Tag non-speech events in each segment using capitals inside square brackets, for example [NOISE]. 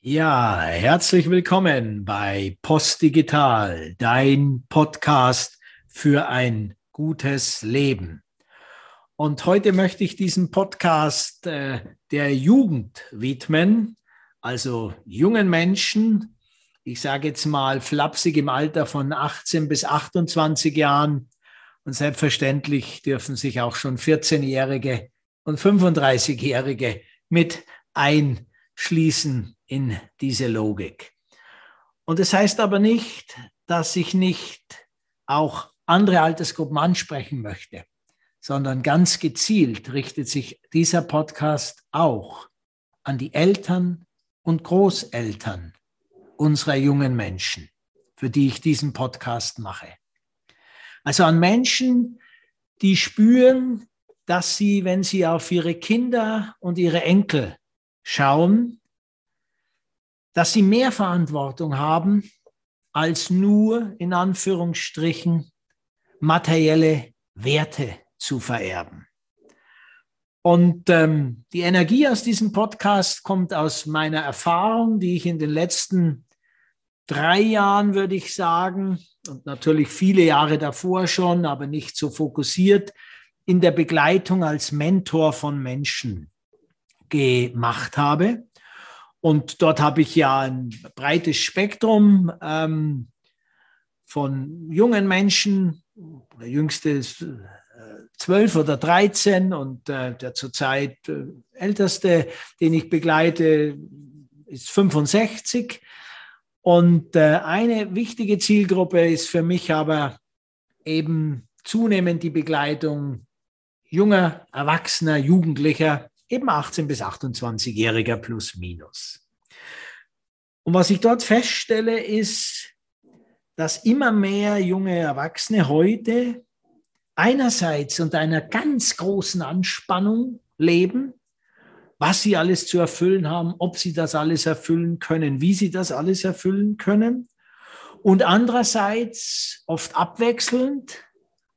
Ja, herzlich willkommen bei Post Digital, dein Podcast für ein gutes Leben. Und heute möchte ich diesen Podcast äh, der Jugend widmen, also jungen Menschen, ich sage jetzt mal flapsig im Alter von 18 bis 28 Jahren. Und selbstverständlich dürfen sich auch schon 14-Jährige und 35-Jährige mit einschließen in diese Logik. Und es das heißt aber nicht, dass ich nicht auch andere Altersgruppen ansprechen möchte, sondern ganz gezielt richtet sich dieser Podcast auch an die Eltern und Großeltern unserer jungen Menschen, für die ich diesen Podcast mache. Also an Menschen, die spüren, dass sie, wenn sie auf ihre Kinder und ihre Enkel schauen, dass sie mehr Verantwortung haben, als nur in Anführungsstrichen materielle Werte zu vererben. Und ähm, die Energie aus diesem Podcast kommt aus meiner Erfahrung, die ich in den letzten drei Jahren, würde ich sagen, und natürlich viele Jahre davor schon, aber nicht so fokussiert, in der Begleitung als Mentor von Menschen gemacht habe. Und dort habe ich ja ein breites Spektrum ähm, von jungen Menschen. Der jüngste ist äh, zwölf oder dreizehn und äh, der zurzeit äh, älteste, den ich begleite, ist 65. Und äh, eine wichtige Zielgruppe ist für mich aber eben zunehmend die Begleitung junger, erwachsener, Jugendlicher, eben 18 bis 28-Jähriger plus minus. Und was ich dort feststelle, ist, dass immer mehr junge Erwachsene heute einerseits unter einer ganz großen Anspannung leben, was sie alles zu erfüllen haben, ob sie das alles erfüllen können, wie sie das alles erfüllen können. Und andererseits oft abwechselnd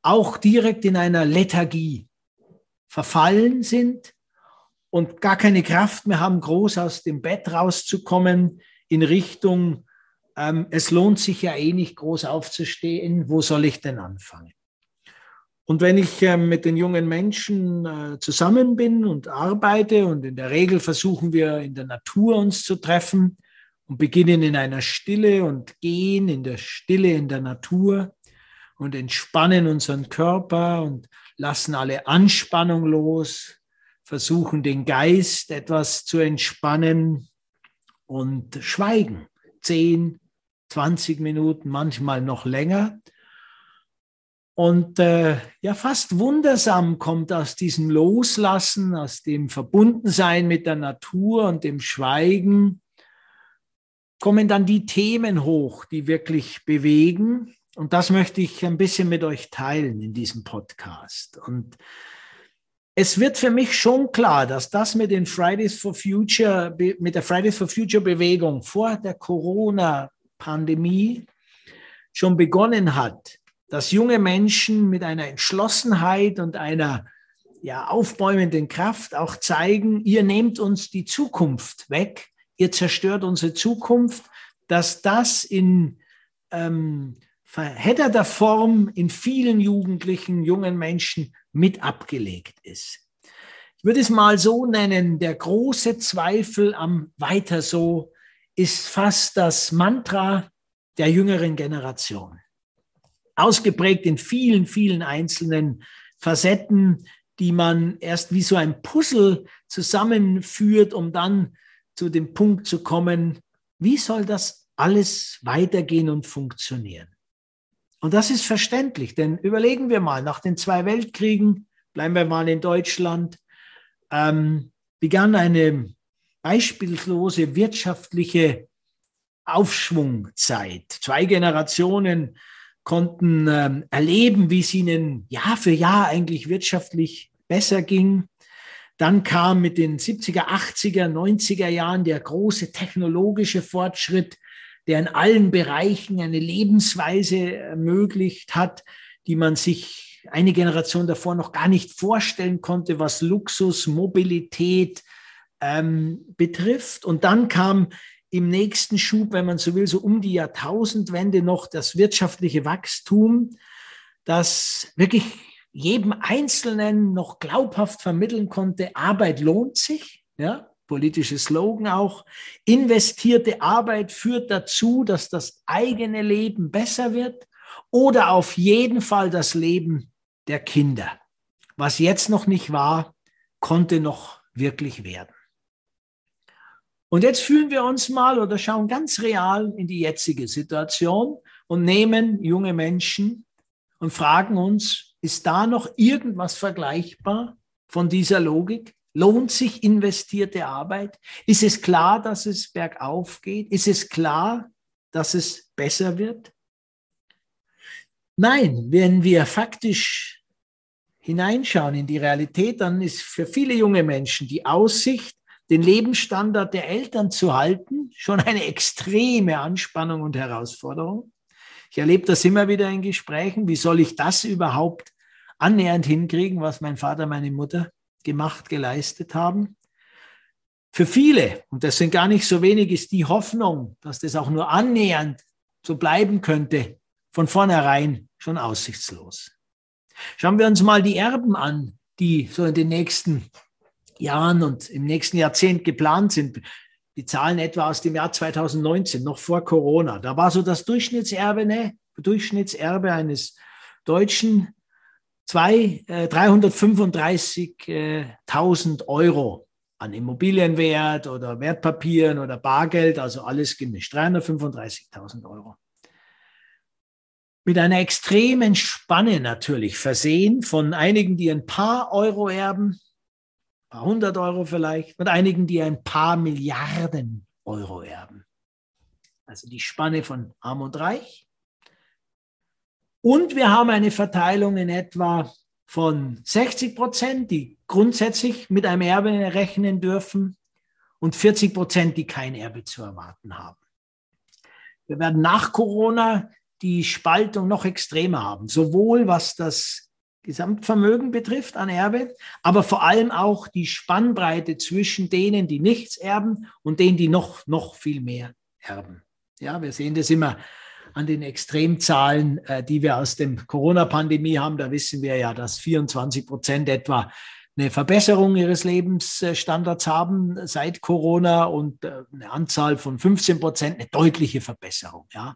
auch direkt in einer Lethargie verfallen sind und gar keine Kraft mehr haben, groß aus dem Bett rauszukommen in Richtung, ähm, es lohnt sich ja eh nicht groß aufzustehen, wo soll ich denn anfangen? Und wenn ich äh, mit den jungen Menschen äh, zusammen bin und arbeite und in der Regel versuchen wir in der Natur uns zu treffen und beginnen in einer Stille und gehen in der Stille in der Natur und entspannen unseren Körper und lassen alle Anspannung los, versuchen den Geist etwas zu entspannen und schweigen. Zehn, 20 Minuten, manchmal noch länger. Und äh, ja, fast wundersam kommt aus diesem Loslassen, aus dem Verbundensein mit der Natur und dem Schweigen, kommen dann die Themen hoch, die wirklich bewegen. Und das möchte ich ein bisschen mit euch teilen in diesem Podcast. Und es wird für mich schon klar, dass das mit den Fridays for Future, mit der Fridays for Future Bewegung vor der Corona-Pandemie schon begonnen hat, dass junge Menschen mit einer Entschlossenheit und einer ja, aufbäumenden Kraft auch zeigen, ihr nehmt uns die Zukunft weg, ihr zerstört unsere Zukunft, dass das in ähm, verhedderter Form in vielen Jugendlichen, jungen Menschen mit abgelegt ist. Ich würde es mal so nennen, der große Zweifel am Weiter so ist fast das Mantra der jüngeren Generation. Ausgeprägt in vielen, vielen einzelnen Facetten, die man erst wie so ein Puzzle zusammenführt, um dann zu dem Punkt zu kommen, wie soll das alles weitergehen und funktionieren? Und das ist verständlich, denn überlegen wir mal, nach den zwei Weltkriegen, bleiben wir mal in Deutschland, ähm, begann eine beispiellose wirtschaftliche Aufschwungzeit. Zwei Generationen konnten ähm, erleben, wie es ihnen Jahr für Jahr eigentlich wirtschaftlich besser ging. Dann kam mit den 70er, 80er, 90er Jahren der große technologische Fortschritt, der in allen Bereichen eine Lebensweise ermöglicht hat, die man sich eine Generation davor noch gar nicht vorstellen konnte, was Luxus, Mobilität ähm, betrifft. Und dann kam im nächsten Schub, wenn man so will, so um die Jahrtausendwende noch das wirtschaftliche Wachstum, das wirklich jedem Einzelnen noch glaubhaft vermitteln konnte, Arbeit lohnt sich, ja, politische Slogan auch, investierte Arbeit führt dazu, dass das eigene Leben besser wird oder auf jeden Fall das Leben der Kinder. Was jetzt noch nicht war, konnte noch wirklich werden. Und jetzt fühlen wir uns mal oder schauen ganz real in die jetzige Situation und nehmen junge Menschen und fragen uns, ist da noch irgendwas vergleichbar von dieser Logik? Lohnt sich investierte Arbeit? Ist es klar, dass es bergauf geht? Ist es klar, dass es besser wird? Nein, wenn wir faktisch hineinschauen in die Realität, dann ist für viele junge Menschen die Aussicht, den Lebensstandard der Eltern zu halten, schon eine extreme Anspannung und Herausforderung. Ich erlebe das immer wieder in Gesprächen. Wie soll ich das überhaupt annähernd hinkriegen, was mein Vater, meine Mutter gemacht, geleistet haben? Für viele, und das sind gar nicht so wenig, ist die Hoffnung, dass das auch nur annähernd so bleiben könnte, von vornherein schon aussichtslos. Schauen wir uns mal die Erben an, die so in den nächsten Jahren und im nächsten Jahrzehnt geplant sind. Die Zahlen etwa aus dem Jahr 2019, noch vor Corona. Da war so das Durchschnittserbe, ne, Durchschnittserbe eines Deutschen zwei, äh, 335.000 Euro an Immobilienwert oder Wertpapieren oder Bargeld, also alles gemischt. 335.000 Euro. Mit einer extremen Spanne natürlich versehen von einigen, die ein paar Euro erben, paar hundert Euro vielleicht, und einigen, die ein paar Milliarden Euro erben. Also die Spanne von arm und reich. Und wir haben eine Verteilung in etwa von 60 Prozent, die grundsätzlich mit einem Erbe rechnen dürfen und 40 Prozent, die kein Erbe zu erwarten haben. Wir werden nach Corona die Spaltung noch extremer haben, sowohl was das Gesamtvermögen betrifft an Erbe, aber vor allem auch die Spannbreite zwischen denen, die nichts erben und denen, die noch, noch viel mehr erben. Ja, wir sehen das immer an den Extremzahlen, äh, die wir aus dem Corona-Pandemie haben. Da wissen wir ja, dass 24 Prozent etwa eine Verbesserung ihres Lebensstandards haben seit Corona und äh, eine Anzahl von 15 Prozent eine deutliche Verbesserung. Ja,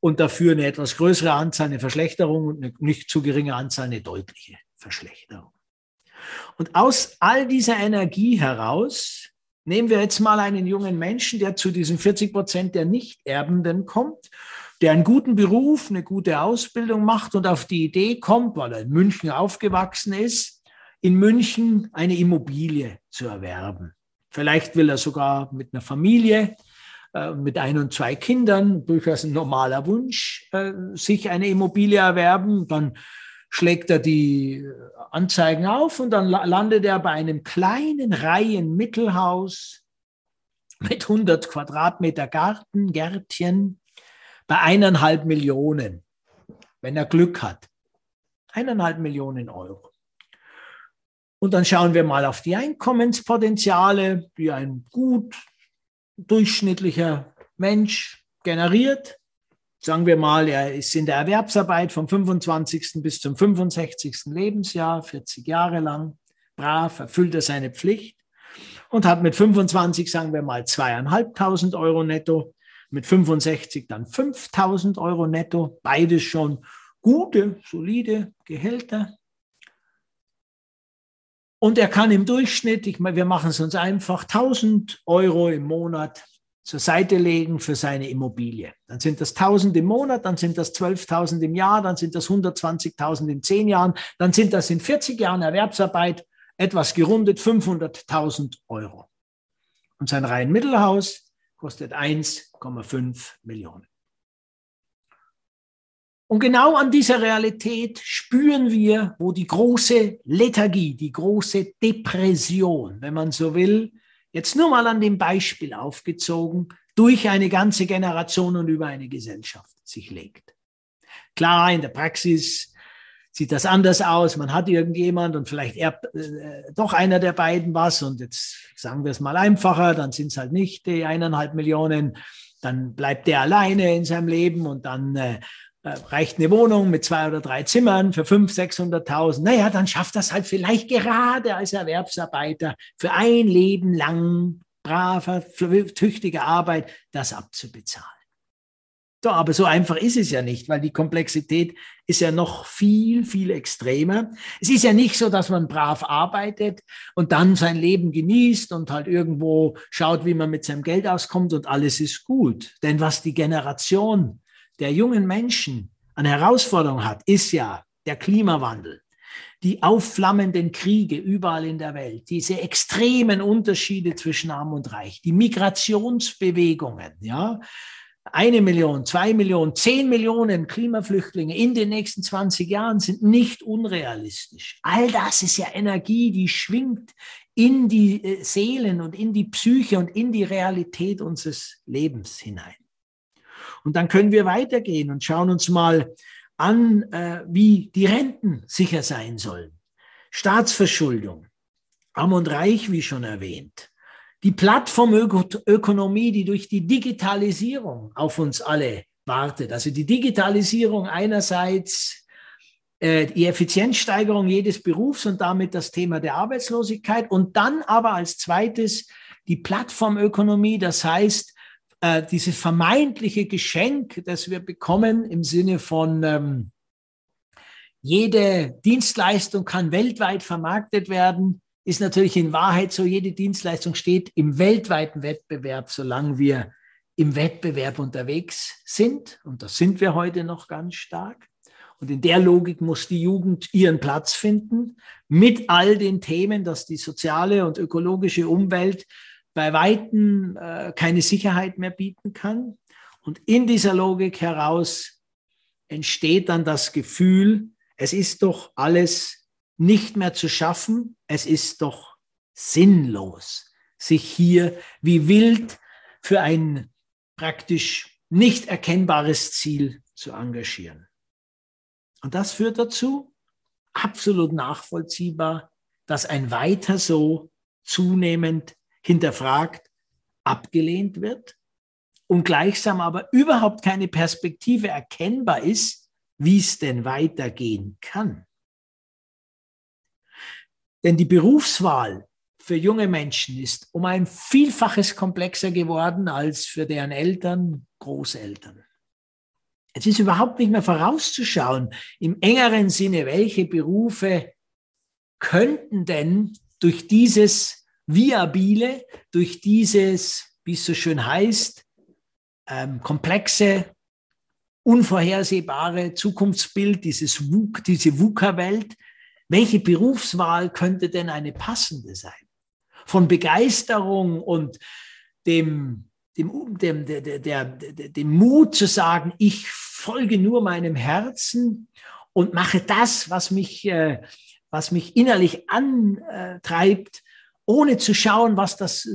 und dafür eine etwas größere Anzahl eine Verschlechterung und eine nicht zu geringe Anzahl eine deutliche Verschlechterung. Und aus all dieser Energie heraus nehmen wir jetzt mal einen jungen Menschen, der zu diesen 40 Prozent der Nichterbenden kommt, der einen guten Beruf, eine gute Ausbildung macht und auf die Idee kommt, weil er in München aufgewachsen ist, in München eine Immobilie zu erwerben. Vielleicht will er sogar mit einer Familie äh, mit ein und zwei Kindern, durchaus ein normaler Wunsch, äh, sich eine Immobilie erwerben. Dann schlägt er die Anzeigen auf und dann landet er bei einem kleinen Reihenmittelhaus mit 100 Quadratmeter Garten, Gärtchen, bei eineinhalb Millionen, wenn er Glück hat. Eineinhalb Millionen Euro. Und dann schauen wir mal auf die Einkommenspotenziale, die ein gut durchschnittlicher Mensch generiert. Sagen wir mal, er ist in der Erwerbsarbeit vom 25. bis zum 65. Lebensjahr, 40 Jahre lang, brav, erfüllt er seine Pflicht und hat mit 25, sagen wir mal, zweieinhalbtausend Euro netto, mit 65 dann 5000 Euro netto, beides schon gute, solide Gehälter. Und er kann im Durchschnitt, ich meine, wir machen es uns einfach, 1000 Euro im Monat zur Seite legen für seine Immobilie. Dann sind das 1000 im Monat, dann sind das 12.000 im Jahr, dann sind das 120.000 in 10 Jahren, dann sind das in 40 Jahren Erwerbsarbeit etwas gerundet 500.000 Euro. Und sein Reihenmittelhaus kostet 1,5 Millionen. Und genau an dieser Realität spüren wir, wo die große Lethargie, die große Depression, wenn man so will, jetzt nur mal an dem Beispiel aufgezogen, durch eine ganze Generation und über eine Gesellschaft sich legt. Klar, in der Praxis sieht das anders aus. Man hat irgendjemand und vielleicht erbt äh, doch einer der beiden was. Und jetzt sagen wir es mal einfacher, dann sind es halt nicht die eineinhalb Millionen. Dann bleibt der alleine in seinem Leben und dann äh, reicht eine Wohnung mit zwei oder drei Zimmern für 500.000, 600.000. Naja, dann schafft das halt vielleicht gerade als Erwerbsarbeiter für ein Leben lang braver, tüchtige Arbeit, das abzubezahlen. So, aber so einfach ist es ja nicht, weil die Komplexität ist ja noch viel, viel extremer. Es ist ja nicht so, dass man brav arbeitet und dann sein Leben genießt und halt irgendwo schaut, wie man mit seinem Geld auskommt und alles ist gut. Denn was die Generation der jungen Menschen an Herausforderungen hat, ist ja der Klimawandel, die aufflammenden Kriege überall in der Welt, diese extremen Unterschiede zwischen Arm und Reich, die Migrationsbewegungen, ja, eine Million, zwei Millionen, zehn Millionen Klimaflüchtlinge in den nächsten 20 Jahren sind nicht unrealistisch. All das ist ja Energie, die schwingt in die äh, Seelen und in die Psyche und in die Realität unseres Lebens hinein. Und dann können wir weitergehen und schauen uns mal an, äh, wie die Renten sicher sein sollen. Staatsverschuldung, arm und reich, wie schon erwähnt die Plattformökonomie, die durch die Digitalisierung auf uns alle wartet. Also die Digitalisierung einerseits äh, die Effizienzsteigerung jedes Berufs und damit das Thema der Arbeitslosigkeit und dann aber als zweites die Plattformökonomie, das heißt äh, dieses vermeintliche Geschenk, das wir bekommen im Sinne von ähm, jede Dienstleistung kann weltweit vermarktet werden ist natürlich in Wahrheit so, jede Dienstleistung steht im weltweiten Wettbewerb, solange wir im Wettbewerb unterwegs sind. Und das sind wir heute noch ganz stark. Und in der Logik muss die Jugend ihren Platz finden, mit all den Themen, dass die soziale und ökologische Umwelt bei Weitem äh, keine Sicherheit mehr bieten kann. Und in dieser Logik heraus entsteht dann das Gefühl, es ist doch alles nicht mehr zu schaffen. Es ist doch sinnlos, sich hier wie wild für ein praktisch nicht erkennbares Ziel zu engagieren. Und das führt dazu, absolut nachvollziehbar, dass ein Weiter so zunehmend hinterfragt, abgelehnt wird und gleichsam aber überhaupt keine Perspektive erkennbar ist, wie es denn weitergehen kann. Denn die Berufswahl für junge Menschen ist um ein Vielfaches komplexer geworden als für deren Eltern, Großeltern. Es ist überhaupt nicht mehr vorauszuschauen im engeren Sinne, welche Berufe könnten denn durch dieses Viabile, durch dieses, wie es so schön heißt, ähm, komplexe, unvorhersehbare Zukunftsbild, dieses VUC, diese VUCA-Welt, welche Berufswahl könnte denn eine passende sein? Von Begeisterung und dem, dem, dem, der, der, der, dem Mut zu sagen, ich folge nur meinem Herzen und mache das, was mich, äh, was mich innerlich antreibt, ohne zu schauen, was das äh,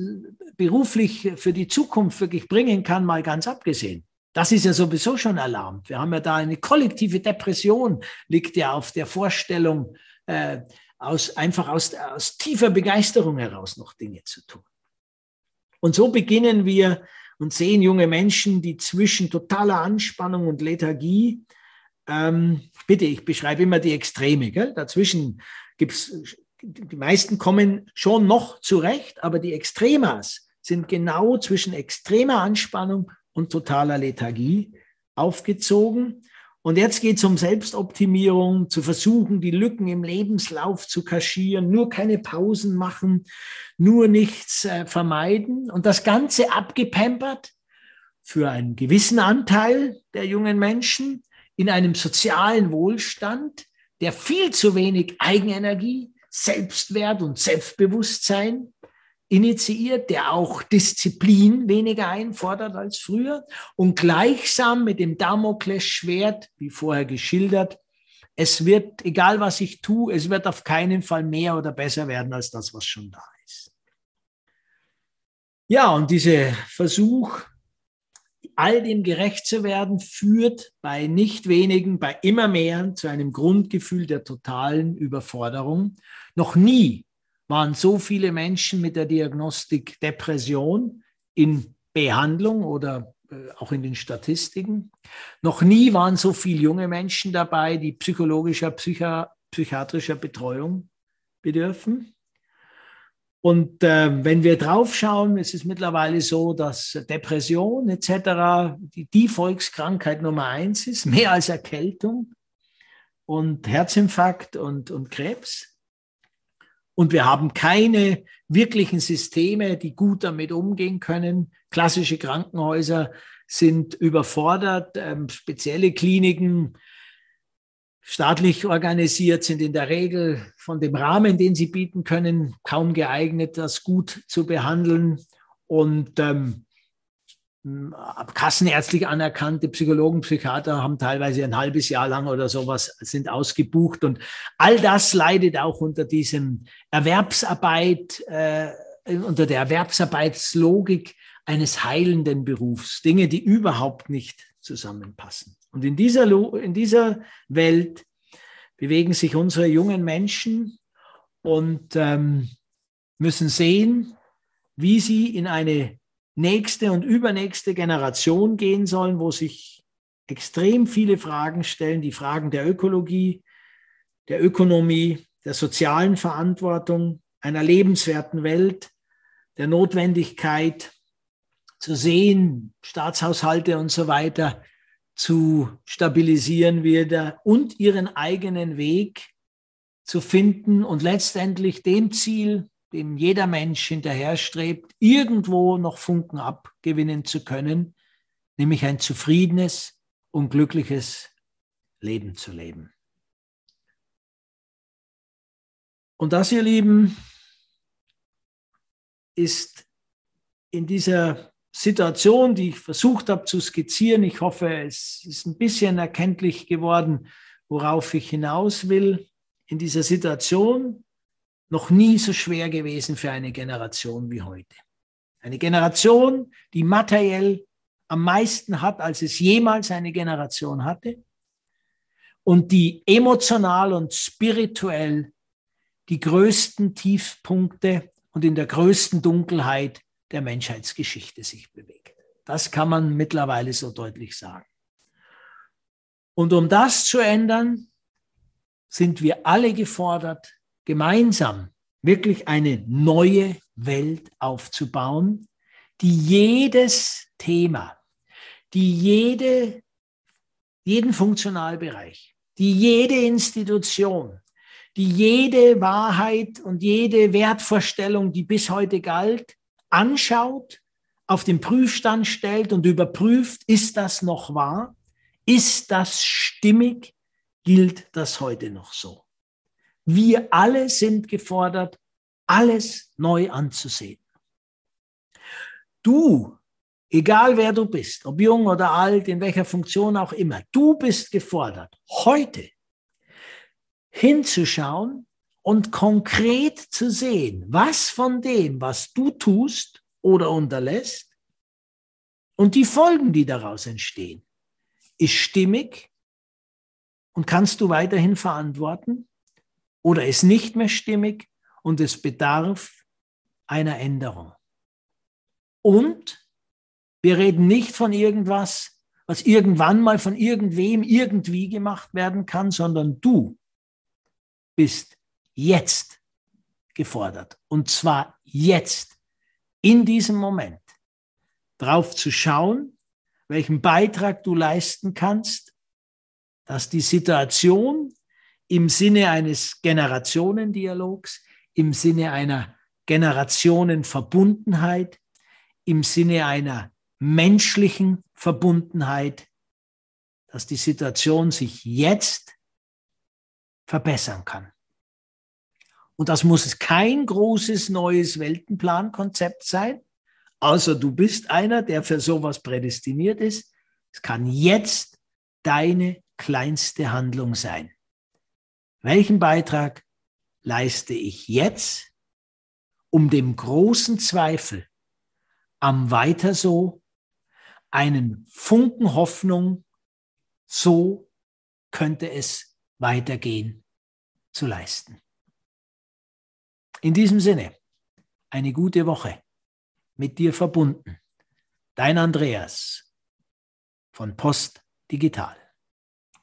beruflich für die Zukunft wirklich bringen kann, mal ganz abgesehen. Das ist ja sowieso schon erlaubt. Wir haben ja da eine kollektive Depression, liegt ja auf der Vorstellung, äh, aus, einfach aus, aus tiefer Begeisterung heraus noch Dinge zu tun. Und so beginnen wir und sehen junge Menschen, die zwischen totaler Anspannung und Lethargie, ähm, bitte, ich beschreibe immer die Extreme, gell? dazwischen gibt es, die meisten kommen schon noch zurecht, aber die Extremas sind genau zwischen extremer Anspannung und totaler Lethargie aufgezogen. Und jetzt geht es um Selbstoptimierung, zu versuchen, die Lücken im Lebenslauf zu kaschieren, nur keine Pausen machen, nur nichts äh, vermeiden und das Ganze abgepampert für einen gewissen Anteil der jungen Menschen in einem sozialen Wohlstand, der viel zu wenig Eigenenergie, Selbstwert und Selbstbewusstsein initiiert, der auch Disziplin weniger einfordert als früher und gleichsam mit dem Damoklesschwert, wie vorher geschildert, es wird, egal was ich tue, es wird auf keinen Fall mehr oder besser werden als das, was schon da ist. Ja, und dieser Versuch, all dem gerecht zu werden, führt bei nicht wenigen, bei immer mehr zu einem Grundgefühl der totalen Überforderung. Noch nie waren so viele Menschen mit der Diagnostik Depression in Behandlung oder äh, auch in den Statistiken. Noch nie waren so viele junge Menschen dabei, die psychologischer, psychi psychiatrischer Betreuung bedürfen. Und äh, wenn wir draufschauen, ist es mittlerweile so, dass Depression etc. Die, die Volkskrankheit Nummer eins ist, [LAUGHS] mehr als Erkältung und Herzinfarkt und, und Krebs. Und wir haben keine wirklichen Systeme, die gut damit umgehen können. Klassische Krankenhäuser sind überfordert, ähm, spezielle Kliniken staatlich organisiert, sind in der Regel von dem Rahmen, den sie bieten können, kaum geeignet, das gut zu behandeln. Und ähm, kassenärztlich anerkannte Psychologen, Psychiater haben teilweise ein halbes Jahr lang oder sowas sind ausgebucht. Und all das leidet auch unter diesem Erwerbsarbeit, äh, unter der Erwerbsarbeitslogik eines heilenden Berufs. Dinge, die überhaupt nicht zusammenpassen. Und in dieser, in dieser Welt bewegen sich unsere jungen Menschen und ähm, müssen sehen, wie sie in eine nächste und übernächste Generation gehen sollen, wo sich extrem viele Fragen stellen, die Fragen der Ökologie, der Ökonomie, der sozialen Verantwortung, einer lebenswerten Welt, der Notwendigkeit zu sehen, Staatshaushalte und so weiter zu stabilisieren wieder und ihren eigenen Weg zu finden und letztendlich dem Ziel, dem jeder Mensch hinterherstrebt, irgendwo noch Funken abgewinnen zu können, nämlich ein zufriedenes und glückliches Leben zu leben. Und das, ihr Lieben, ist in dieser Situation, die ich versucht habe zu skizzieren. Ich hoffe, es ist ein bisschen erkenntlich geworden, worauf ich hinaus will. In dieser Situation noch nie so schwer gewesen für eine Generation wie heute. Eine Generation, die materiell am meisten hat, als es jemals eine Generation hatte und die emotional und spirituell die größten Tiefpunkte und in der größten Dunkelheit der Menschheitsgeschichte sich bewegt. Das kann man mittlerweile so deutlich sagen. Und um das zu ändern, sind wir alle gefordert, gemeinsam wirklich eine neue Welt aufzubauen, die jedes Thema, die jede, jeden Funktionalbereich, die jede Institution, die jede Wahrheit und jede Wertvorstellung, die bis heute galt, anschaut, auf den Prüfstand stellt und überprüft, ist das noch wahr? Ist das stimmig? Gilt das heute noch so? Wir alle sind gefordert, alles neu anzusehen. Du, egal wer du bist, ob jung oder alt, in welcher Funktion auch immer, du bist gefordert, heute hinzuschauen und konkret zu sehen, was von dem, was du tust oder unterlässt und die Folgen, die daraus entstehen, ist stimmig und kannst du weiterhin verantworten oder ist nicht mehr stimmig und es bedarf einer Änderung. Und wir reden nicht von irgendwas, was irgendwann mal von irgendwem irgendwie gemacht werden kann, sondern du bist jetzt gefordert. Und zwar jetzt, in diesem Moment, drauf zu schauen, welchen Beitrag du leisten kannst, dass die Situation im Sinne eines Generationendialogs, im Sinne einer Generationenverbundenheit, im Sinne einer menschlichen Verbundenheit, dass die Situation sich jetzt verbessern kann. Und das muss kein großes neues Weltenplankonzept sein, außer du bist einer, der für sowas prädestiniert ist. Es kann jetzt deine kleinste Handlung sein. Welchen Beitrag leiste ich jetzt, um dem großen Zweifel am Weiter so, einen Funken Hoffnung, so könnte es weitergehen, zu leisten. In diesem Sinne, eine gute Woche mit dir verbunden. Dein Andreas von Post Digital.